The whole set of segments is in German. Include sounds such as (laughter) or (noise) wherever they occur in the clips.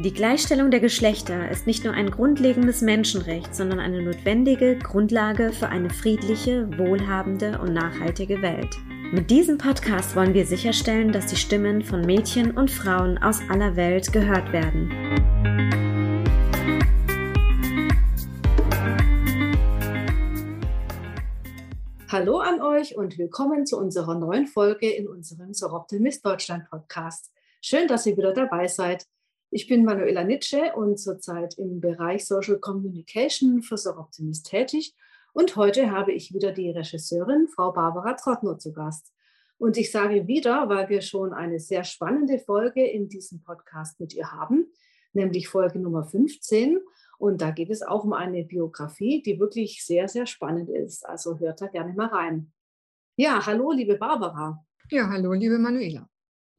Die Gleichstellung der Geschlechter ist nicht nur ein grundlegendes Menschenrecht, sondern eine notwendige Grundlage für eine friedliche, wohlhabende und nachhaltige Welt. Mit diesem Podcast wollen wir sicherstellen, dass die Stimmen von Mädchen und Frauen aus aller Welt gehört werden. Hallo an euch und willkommen zu unserer neuen Folge in unserem Soroptimist Deutschland Podcast. Schön, dass ihr wieder dabei seid. Ich bin Manuela Nitsche und zurzeit im Bereich Social Communication für Soroptimist tätig. Und heute habe ich wieder die Regisseurin, Frau Barbara Trottner, zu Gast. Und ich sage wieder, weil wir schon eine sehr spannende Folge in diesem Podcast mit ihr haben, nämlich Folge Nummer 15. Und da geht es auch um eine Biografie, die wirklich sehr, sehr spannend ist. Also hört da gerne mal rein. Ja, hallo, liebe Barbara. Ja, hallo, liebe Manuela.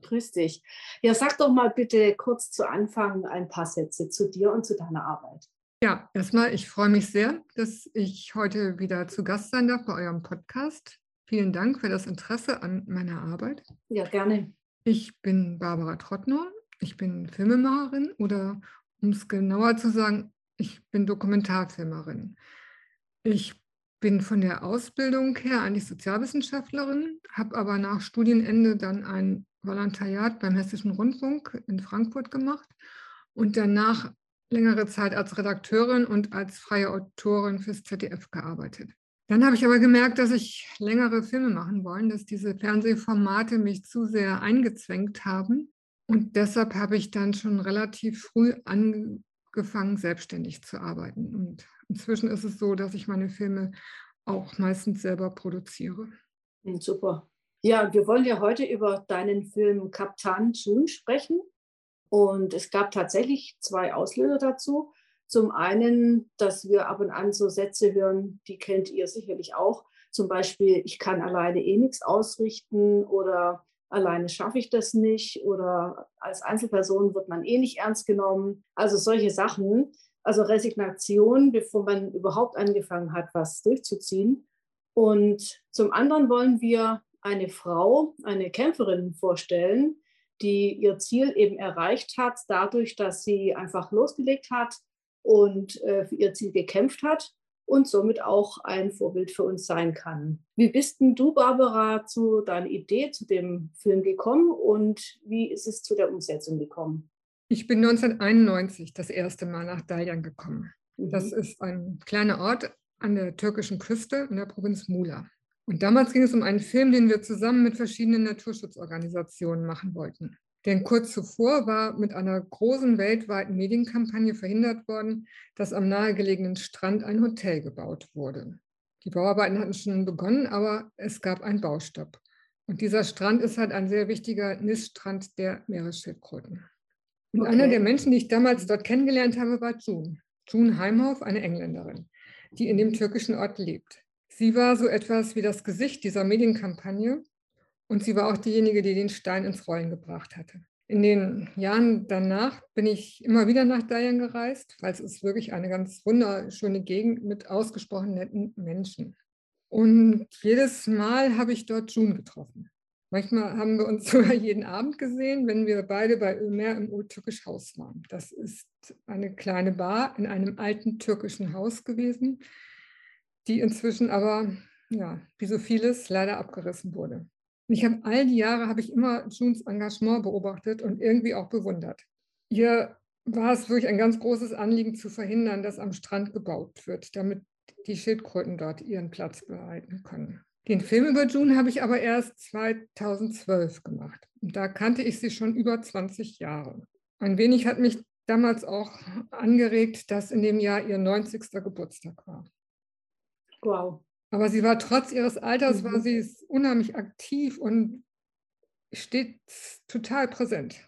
Grüß dich. Ja, sag doch mal bitte kurz zu Anfang ein paar Sätze zu dir und zu deiner Arbeit. Ja, erstmal, ich freue mich sehr, dass ich heute wieder zu Gast sein darf bei eurem Podcast. Vielen Dank für das Interesse an meiner Arbeit. Ja, gerne. Ich bin Barbara Trottner. Ich bin Filmemacherin oder, um es genauer zu sagen, ich bin Dokumentarfilmerin. Ich bin von der Ausbildung her eigentlich Sozialwissenschaftlerin, habe aber nach Studienende dann ein Volontariat beim Hessischen Rundfunk in Frankfurt gemacht und danach längere Zeit als Redakteurin und als freie Autorin fürs ZDF gearbeitet. Dann habe ich aber gemerkt, dass ich längere Filme machen wollen, dass diese Fernsehformate mich zu sehr eingezwängt haben. Und deshalb habe ich dann schon relativ früh angefangen, selbstständig zu arbeiten. Und inzwischen ist es so, dass ich meine Filme auch meistens selber produziere. Hm, super. Ja, wir wollen ja heute über deinen Film Kaptan June sprechen. Und es gab tatsächlich zwei Auslöser dazu. Zum einen, dass wir ab und an so Sätze hören, die kennt ihr sicherlich auch. Zum Beispiel, ich kann alleine eh nichts ausrichten oder alleine schaffe ich das nicht oder als Einzelperson wird man eh nicht ernst genommen. Also solche Sachen. Also Resignation, bevor man überhaupt angefangen hat, was durchzuziehen. Und zum anderen wollen wir eine Frau, eine Kämpferin vorstellen, die ihr Ziel eben erreicht hat, dadurch, dass sie einfach losgelegt hat und äh, für ihr Ziel gekämpft hat und somit auch ein Vorbild für uns sein kann. Wie bist denn du, Barbara, zu deiner Idee, zu dem Film gekommen und wie ist es zu der Umsetzung gekommen? Ich bin 1991 das erste Mal nach Dalyan gekommen. Mhm. Das ist ein kleiner Ort an der türkischen Küste in der Provinz Mula. Und damals ging es um einen Film, den wir zusammen mit verschiedenen Naturschutzorganisationen machen wollten. Denn kurz zuvor war mit einer großen weltweiten Medienkampagne verhindert worden, dass am nahegelegenen Strand ein Hotel gebaut wurde. Die Bauarbeiten hatten schon begonnen, aber es gab einen Baustopp. Und dieser Strand ist halt ein sehr wichtiger Niststrand der Meeresschildkröten. Und okay. einer der Menschen, die ich damals dort kennengelernt habe, war June. June Heimhoff, eine Engländerin, die in dem türkischen Ort lebt. Sie war so etwas wie das Gesicht dieser Medienkampagne und sie war auch diejenige, die den Stein ins Rollen gebracht hatte. In den Jahren danach bin ich immer wieder nach Dayan gereist, weil es ist wirklich eine ganz wunderschöne Gegend mit ausgesprochen netten Menschen. Und jedes Mal habe ich dort June getroffen. Manchmal haben wir uns (laughs) sogar jeden Abend gesehen, wenn wir beide bei Ömer im Urtürkisch Haus waren. Das ist eine kleine Bar in einem alten türkischen Haus gewesen, die inzwischen aber, ja, wie so vieles, leider abgerissen wurde. Ich habe all die Jahre, habe ich immer Junes Engagement beobachtet und irgendwie auch bewundert. Ihr war es wirklich ein ganz großes Anliegen zu verhindern, dass am Strand gebaut wird, damit die Schildkröten dort ihren Platz behalten können. Den Film über June habe ich aber erst 2012 gemacht. Und da kannte ich sie schon über 20 Jahre. Ein wenig hat mich damals auch angeregt, dass in dem Jahr ihr 90. Geburtstag war. Wow. Aber sie war trotz ihres Alters, mhm. war sie unheimlich aktiv und steht total präsent.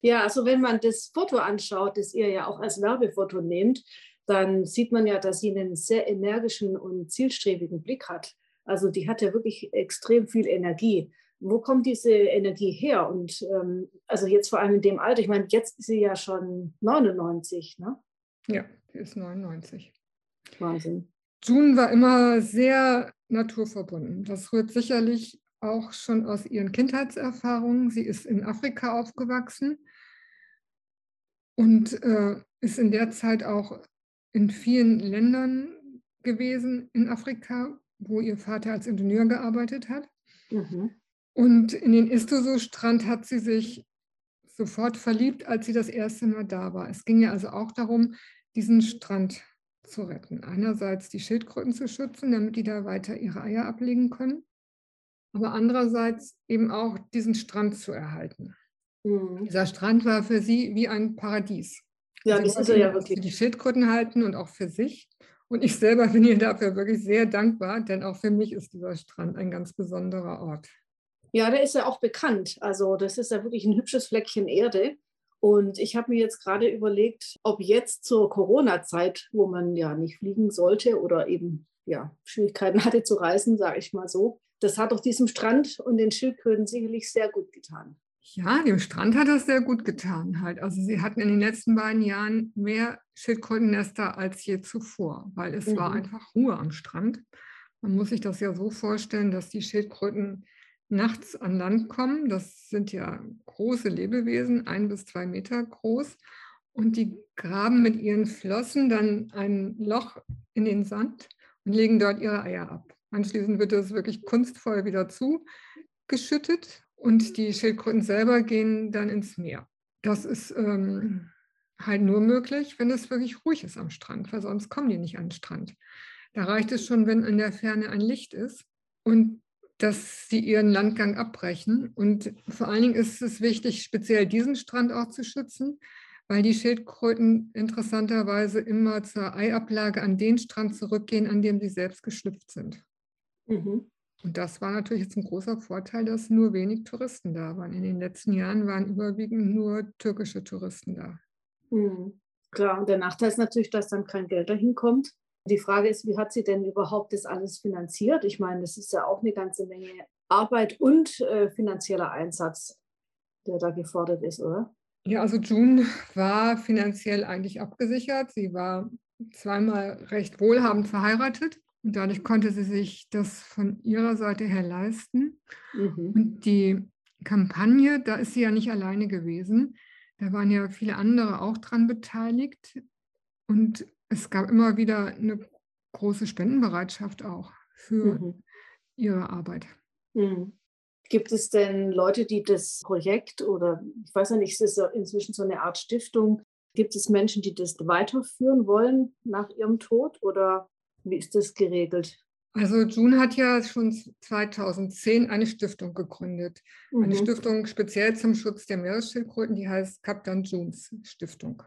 Ja, also wenn man das Foto anschaut, das ihr ja auch als Werbefoto nehmt, dann sieht man ja, dass sie einen sehr energischen und zielstrebigen Blick hat. Also die hat ja wirklich extrem viel Energie. Wo kommt diese Energie her? Und ähm, also jetzt vor allem in dem Alter, ich meine, jetzt ist sie ja schon 99, ne? Ja, sie ist 99. Wahnsinn. June war immer sehr naturverbunden. Das rührt sicherlich auch schon aus ihren Kindheitserfahrungen. Sie ist in Afrika aufgewachsen und äh, ist in der Zeit auch in vielen Ländern gewesen in Afrika, wo ihr Vater als Ingenieur gearbeitet hat. Mhm. Und in den Istoso-Strand hat sie sich sofort verliebt, als sie das erste Mal da war. Es ging ja also auch darum, diesen Strand zu retten. Einerseits die Schildkröten zu schützen, damit die da weiter ihre Eier ablegen können, aber andererseits eben auch diesen Strand zu erhalten. Mhm. Dieser Strand war für sie wie ein Paradies. Ja, sie das ist er ja wirklich. Für die Schildkröten halten und auch für sich. Und ich selber (laughs) bin ihr dafür wirklich sehr dankbar, denn auch für mich ist dieser Strand ein ganz besonderer Ort. Ja, der ist ja auch bekannt. Also das ist ja wirklich ein hübsches Fleckchen Erde. Und ich habe mir jetzt gerade überlegt, ob jetzt zur Corona-Zeit, wo man ja nicht fliegen sollte oder eben ja, Schwierigkeiten (laughs) hatte zu reisen, sage ich mal so, das hat doch diesem Strand und den Schildkröten sicherlich sehr gut getan. Ja, dem Strand hat das sehr gut getan halt. Also sie hatten in den letzten beiden Jahren mehr Schildkrötennester als je zuvor, weil es mhm. war einfach Ruhe am Strand. Man muss sich das ja so vorstellen, dass die Schildkröten nachts an Land kommen. Das sind ja große Lebewesen, ein bis zwei Meter groß. Und die graben mit ihren Flossen dann ein Loch in den Sand und legen dort ihre Eier ab. Anschließend wird das wirklich kunstvoll wieder zugeschüttet und die Schildkröten selber gehen dann ins Meer. Das ist ähm, halt nur möglich, wenn es wirklich ruhig ist am Strand, weil sonst kommen die nicht an den Strand. Da reicht es schon, wenn in der Ferne ein Licht ist. Und dass sie ihren Landgang abbrechen. Und vor allen Dingen ist es wichtig, speziell diesen Strand auch zu schützen, weil die Schildkröten interessanterweise immer zur Eiablage an den Strand zurückgehen, an dem sie selbst geschlüpft sind. Mhm. Und das war natürlich jetzt ein großer Vorteil, dass nur wenig Touristen da waren. In den letzten Jahren waren überwiegend nur türkische Touristen da. Mhm. Klar, und der Nachteil ist natürlich, dass dann kein Geld dahin kommt. Die Frage ist, wie hat sie denn überhaupt das alles finanziert? Ich meine, das ist ja auch eine ganze Menge Arbeit und äh, finanzieller Einsatz, der da gefordert ist, oder? Ja, also June war finanziell eigentlich abgesichert. Sie war zweimal recht wohlhabend verheiratet und dadurch konnte sie sich das von ihrer Seite her leisten. Mhm. Und die Kampagne, da ist sie ja nicht alleine gewesen. Da waren ja viele andere auch dran beteiligt. Und es gab immer wieder eine große Spendenbereitschaft auch für mhm. ihre Arbeit. Mhm. Gibt es denn Leute, die das Projekt oder ich weiß ja nicht, es ist inzwischen so eine Art Stiftung, gibt es Menschen, die das weiterführen wollen nach ihrem Tod oder wie ist das geregelt? Also June hat ja schon 2010 eine Stiftung gegründet. Mhm. Eine Stiftung speziell zum Schutz der Meeresschildkröten, die heißt Captain Junes Stiftung.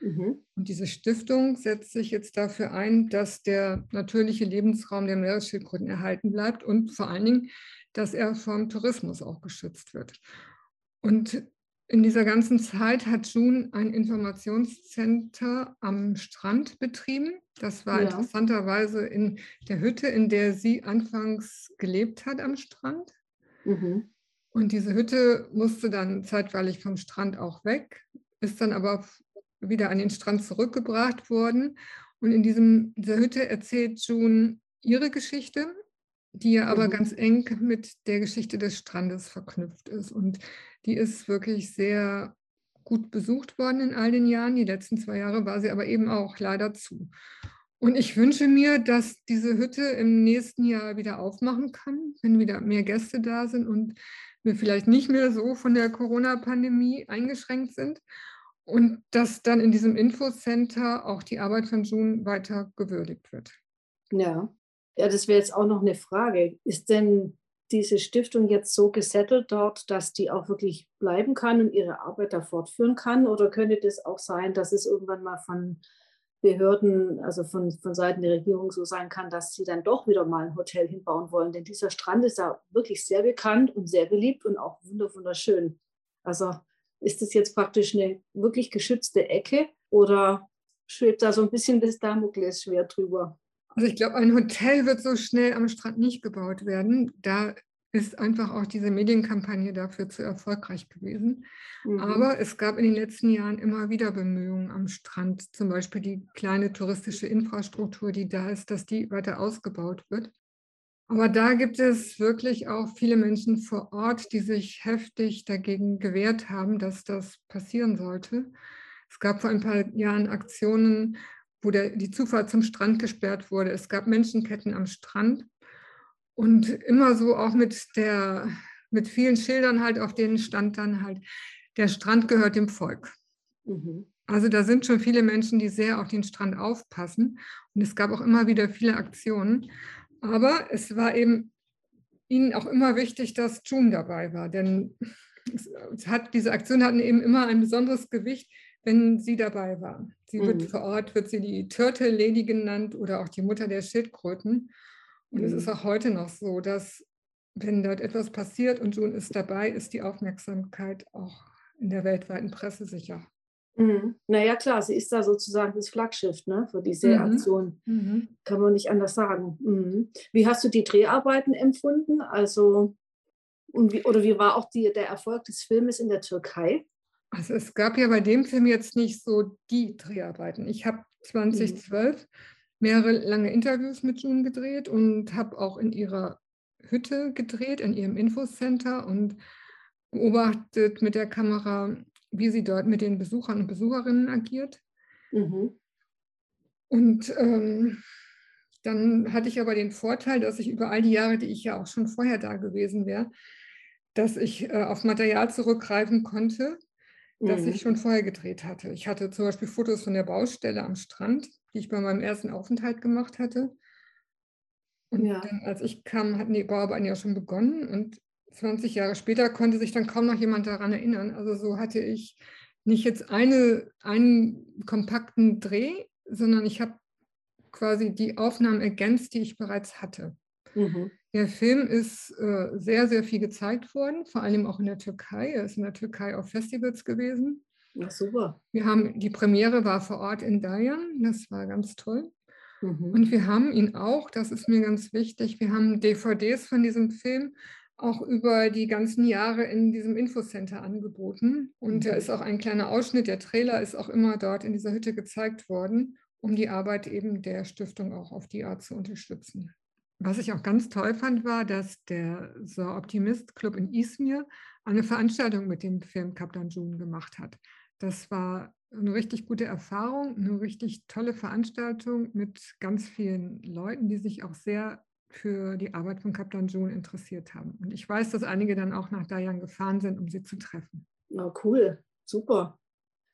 Mhm. Und diese Stiftung setzt sich jetzt dafür ein, dass der natürliche Lebensraum der Meeresschildkröten erhalten bleibt und vor allen Dingen, dass er vom Tourismus auch geschützt wird. Und in dieser ganzen Zeit hat June ein Informationscenter am Strand betrieben. Das war ja. interessanterweise in der Hütte, in der sie anfangs gelebt hat am Strand. Mhm. Und diese Hütte musste dann zeitweilig vom Strand auch weg, ist dann aber wieder an den Strand zurückgebracht worden. Und in diesem, dieser Hütte erzählt June ihre Geschichte, die ja aber mhm. ganz eng mit der Geschichte des Strandes verknüpft ist. Und die ist wirklich sehr gut besucht worden in all den Jahren. Die letzten zwei Jahre war sie aber eben auch leider zu. Und ich wünsche mir, dass diese Hütte im nächsten Jahr wieder aufmachen kann, wenn wieder mehr Gäste da sind und wir vielleicht nicht mehr so von der Corona-Pandemie eingeschränkt sind und dass dann in diesem Infocenter auch die Arbeit von June weiter gewürdigt wird. Ja, ja das wäre jetzt auch noch eine Frage. Ist denn diese Stiftung jetzt so gesettelt dort, dass die auch wirklich bleiben kann und ihre Arbeit da fortführen kann? Oder könnte das auch sein, dass es irgendwann mal von Behörden, also von, von Seiten der Regierung so sein kann, dass sie dann doch wieder mal ein Hotel hinbauen wollen? Denn dieser Strand ist ja wirklich sehr bekannt und sehr beliebt und auch wunderschön. Also ist das jetzt praktisch eine wirklich geschützte Ecke oder schwebt da so ein bisschen das Damoklesschwert drüber? Also ich glaube, ein Hotel wird so schnell am Strand nicht gebaut werden. Da ist einfach auch diese Medienkampagne dafür zu erfolgreich gewesen. Mhm. Aber es gab in den letzten Jahren immer wieder Bemühungen am Strand, zum Beispiel die kleine touristische Infrastruktur, die da ist, dass die weiter ausgebaut wird. Aber da gibt es wirklich auch viele Menschen vor Ort, die sich heftig dagegen gewehrt haben, dass das passieren sollte. Es gab vor ein paar Jahren Aktionen, wo der, die Zufahrt zum Strand gesperrt wurde. Es gab Menschenketten am Strand und immer so auch mit der, mit vielen Schildern halt, auf denen stand dann halt, der Strand gehört dem Volk. Mhm. Also da sind schon viele Menschen, die sehr auf den Strand aufpassen. Und es gab auch immer wieder viele Aktionen. Aber es war eben ihnen auch immer wichtig, dass June dabei war. Denn hat, diese Aktionen hatten eben immer ein besonderes Gewicht, wenn sie dabei war. Sie mhm. wird vor Ort, wird sie die Turtle Lady genannt oder auch die Mutter der Schildkröten. Und mhm. es ist auch heute noch so, dass wenn dort etwas passiert und June ist dabei, ist die Aufmerksamkeit auch in der weltweiten Presse sicher. Mhm. Naja, klar, sie ist da sozusagen das Flaggschiff ne, für diese mhm. Aktion. Mhm. Kann man nicht anders sagen. Mhm. Wie hast du die Dreharbeiten empfunden? Also, und wie, oder wie war auch die, der Erfolg des Filmes in der Türkei? Also es gab ja bei dem Film jetzt nicht so die Dreharbeiten. Ich habe 2012 mehrere lange Interviews mit June gedreht und habe auch in ihrer Hütte gedreht, in ihrem Infocenter und beobachtet mit der Kamera, wie sie dort mit den Besuchern und Besucherinnen agiert. Mhm. Und ähm, dann hatte ich aber den Vorteil, dass ich über all die Jahre, die ich ja auch schon vorher da gewesen wäre, dass ich äh, auf Material zurückgreifen konnte, das mhm. ich schon vorher gedreht hatte. Ich hatte zum Beispiel Fotos von der Baustelle am Strand die ich bei meinem ersten Aufenthalt gemacht hatte. Und ja. dann, als ich kam, hatten die Bauarbeiten ja schon begonnen und 20 Jahre später konnte sich dann kaum noch jemand daran erinnern. Also so hatte ich nicht jetzt eine, einen kompakten Dreh, sondern ich habe quasi die Aufnahmen ergänzt, die ich bereits hatte. Mhm. Der Film ist äh, sehr, sehr viel gezeigt worden, vor allem auch in der Türkei. Er ist in der Türkei auf Festivals gewesen. Ach, super. Wir haben, die Premiere war vor Ort in Dayan, das war ganz toll. Mhm. Und wir haben ihn auch, das ist mir ganz wichtig, wir haben DVDs von diesem Film auch über die ganzen Jahre in diesem Infocenter angeboten. Und mhm. da ist auch ein kleiner Ausschnitt, der Trailer ist auch immer dort in dieser Hütte gezeigt worden, um die Arbeit eben der Stiftung auch auf die Art zu unterstützen. Was ich auch ganz toll fand, war, dass der So Optimist Club in Izmir eine Veranstaltung mit dem Film Kaptan June gemacht hat. Das war eine richtig gute Erfahrung, eine richtig tolle Veranstaltung mit ganz vielen Leuten, die sich auch sehr für die Arbeit von Kaplan June interessiert haben. Und ich weiß, dass einige dann auch nach Dayan gefahren sind, um sie zu treffen. Na cool, super.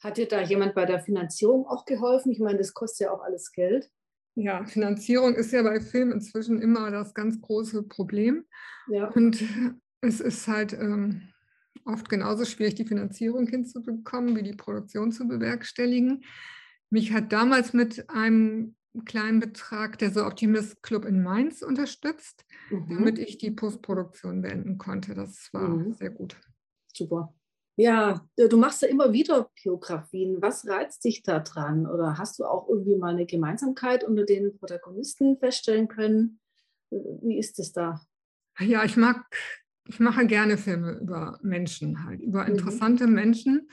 Hat dir da jemand bei der Finanzierung auch geholfen? Ich meine, das kostet ja auch alles Geld. Ja, Finanzierung ist ja bei Filmen inzwischen immer das ganz große Problem. Ja. Und es ist halt ähm, oft genauso schwierig, die Finanzierung hinzubekommen, wie die Produktion zu bewerkstelligen. Mich hat damals mit einem kleinen Betrag der So Optimist Club in Mainz unterstützt, mhm. damit ich die Postproduktion beenden konnte. Das war mhm. sehr gut. Super. Ja, du machst ja immer wieder Biografien. Was reizt dich da dran? Oder hast du auch irgendwie mal eine Gemeinsamkeit unter den Protagonisten feststellen können? Wie ist es da? Ja, ich mag ich mache gerne Filme über Menschen halt, über mhm. interessante mhm. Menschen,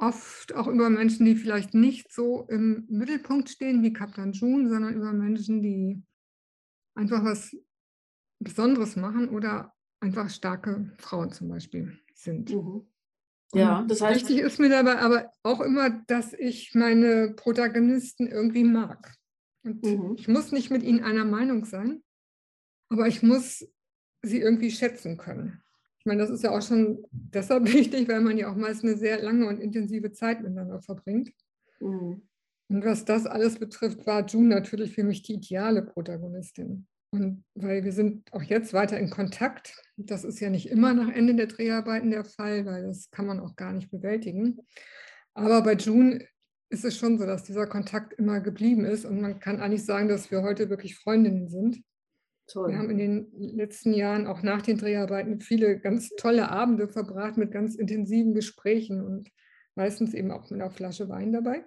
oft auch über Menschen, die vielleicht nicht so im Mittelpunkt stehen wie Kaplan June, sondern über Menschen, die einfach was Besonderes machen oder einfach starke Frauen zum Beispiel sind. Mhm. Ja, das heißt. Wichtig ist mir dabei aber auch immer, dass ich meine Protagonisten irgendwie mag. Und mhm. ich muss nicht mit ihnen einer Meinung sein, aber ich muss sie irgendwie schätzen können. Ich meine, das ist ja auch schon deshalb (laughs) wichtig, weil man ja auch meist eine sehr lange und intensive Zeit miteinander verbringt. Mhm. Und was das alles betrifft, war June natürlich für mich die ideale Protagonistin. Und weil wir sind auch jetzt weiter in Kontakt. Das ist ja nicht immer nach Ende der Dreharbeiten der Fall, weil das kann man auch gar nicht bewältigen. Aber bei June ist es schon so, dass dieser Kontakt immer geblieben ist und man kann eigentlich sagen, dass wir heute wirklich Freundinnen sind. Toll. Wir haben in den letzten Jahren auch nach den Dreharbeiten viele ganz tolle Abende verbracht mit ganz intensiven Gesprächen und meistens eben auch mit einer Flasche Wein dabei.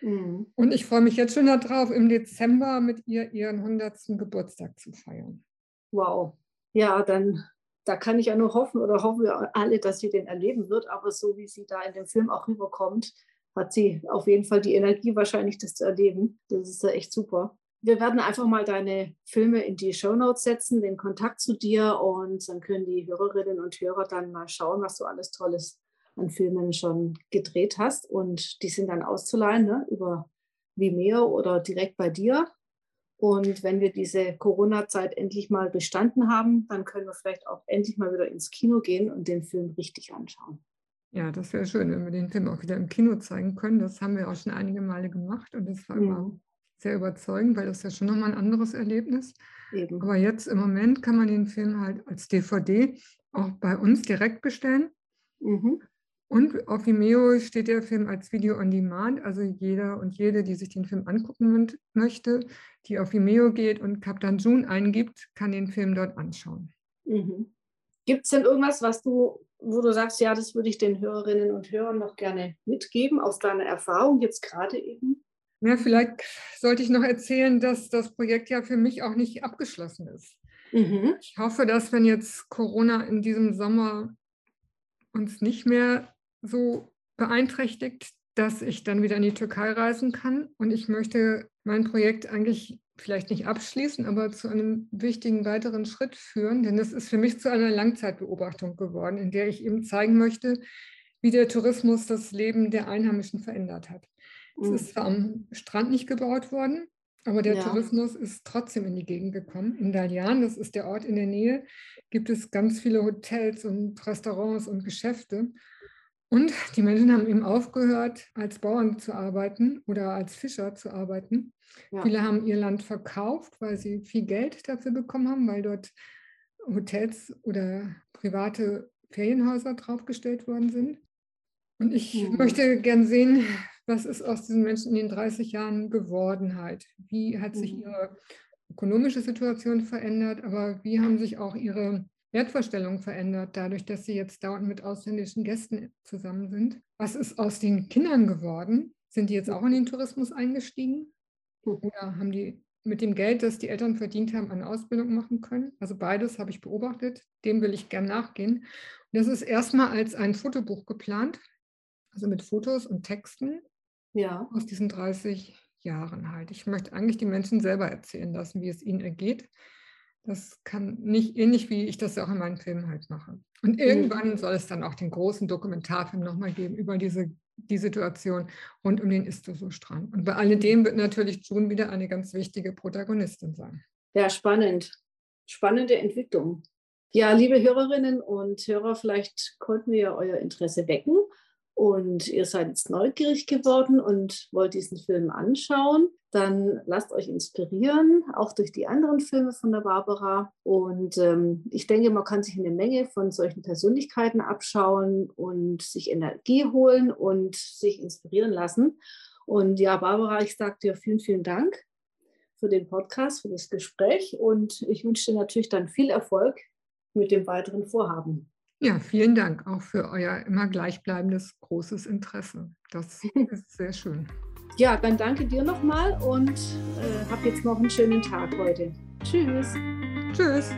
Mhm. Und ich freue mich jetzt schon darauf, im Dezember mit ihr ihren 100. Geburtstag zu feiern. Wow. Ja, dann da kann ich ja nur hoffen oder hoffen wir alle, dass sie den erleben wird. Aber so wie sie da in dem Film auch rüberkommt, hat sie auf jeden Fall die Energie, wahrscheinlich das zu erleben. Das ist ja echt super. Wir werden einfach mal deine Filme in die Show Notes setzen, den Kontakt zu dir und dann können die Hörerinnen und Hörer dann mal schauen, was du alles Tolles an Filmen schon gedreht hast. Und die sind dann auszuleihen ne, über Vimeo oder direkt bei dir. Und wenn wir diese Corona-Zeit endlich mal bestanden haben, dann können wir vielleicht auch endlich mal wieder ins Kino gehen und den Film richtig anschauen. Ja, das wäre schön, wenn wir den Film auch wieder im Kino zeigen können. Das haben wir auch schon einige Male gemacht und das war immer mhm. Sehr überzeugend, weil das ja schon nochmal ein anderes Erlebnis. Eben. Aber jetzt im Moment kann man den Film halt als DVD auch bei uns direkt bestellen. Mhm. Und auf Vimeo steht der Film als Video on Demand. Also jeder und jede, die sich den Film angucken möchte, die auf Vimeo geht und Captain June eingibt, kann den Film dort anschauen. Mhm. Gibt es denn irgendwas, was du, wo du sagst, ja, das würde ich den Hörerinnen und Hörern noch gerne mitgeben aus deiner Erfahrung jetzt gerade eben? Ja, vielleicht sollte ich noch erzählen, dass das Projekt ja für mich auch nicht abgeschlossen ist. Mhm. Ich hoffe, dass wenn jetzt Corona in diesem Sommer uns nicht mehr so beeinträchtigt, dass ich dann wieder in die Türkei reisen kann. Und ich möchte mein Projekt eigentlich vielleicht nicht abschließen, aber zu einem wichtigen weiteren Schritt führen, denn es ist für mich zu einer Langzeitbeobachtung geworden, in der ich eben zeigen möchte, wie der Tourismus das Leben der Einheimischen verändert hat. Mhm. Es ist zwar am Strand nicht gebaut worden, aber der ja. Tourismus ist trotzdem in die Gegend gekommen. In Dalian, das ist der Ort in der Nähe, gibt es ganz viele Hotels und Restaurants und Geschäfte. Und die Menschen haben eben aufgehört, als Bauern zu arbeiten oder als Fischer zu arbeiten. Ja. Viele haben ihr Land verkauft, weil sie viel Geld dafür bekommen haben, weil dort Hotels oder private Ferienhäuser draufgestellt worden sind. Und ich mhm. möchte gern sehen, was ist aus diesen Menschen in den 30 Jahren geworden halt? Wie hat sich mhm. ihre ökonomische Situation verändert, aber wie haben sich auch ihre Wertvorstellung verändert, dadurch, dass sie jetzt dauernd mit ausländischen Gästen zusammen sind. Was ist aus den Kindern geworden? Sind die jetzt auch in den Tourismus eingestiegen? Oder haben die mit dem Geld, das die Eltern verdient haben, eine Ausbildung machen können? Also beides habe ich beobachtet. Dem will ich gern nachgehen. Und das ist erstmal als ein Fotobuch geplant, also mit Fotos und Texten ja. aus diesen 30 Jahren halt. Ich möchte eigentlich die Menschen selber erzählen lassen, wie es ihnen ergeht das kann nicht ähnlich wie ich das auch in meinen Filmen halt mache. Und irgendwann mhm. soll es dann auch den großen Dokumentarfilm nochmal geben über diese die Situation rund um den Istoso-Strand. Und bei alledem wird natürlich June wieder eine ganz wichtige Protagonistin sein. Ja, spannend. Spannende Entwicklung. Ja, liebe Hörerinnen und Hörer, vielleicht konnten wir euer Interesse wecken und ihr seid jetzt neugierig geworden und wollt diesen Film anschauen, dann lasst euch inspirieren, auch durch die anderen Filme von der Barbara. Und ähm, ich denke, man kann sich eine Menge von solchen Persönlichkeiten abschauen und sich Energie holen und sich inspirieren lassen. Und ja, Barbara, ich sage dir vielen, vielen Dank für den Podcast, für das Gespräch und ich wünsche dir natürlich dann viel Erfolg mit dem weiteren Vorhaben. Ja, vielen Dank auch für euer immer gleichbleibendes großes Interesse. Das ist sehr schön. Ja, dann danke dir nochmal und äh, hab jetzt noch einen schönen Tag heute. Tschüss. Tschüss.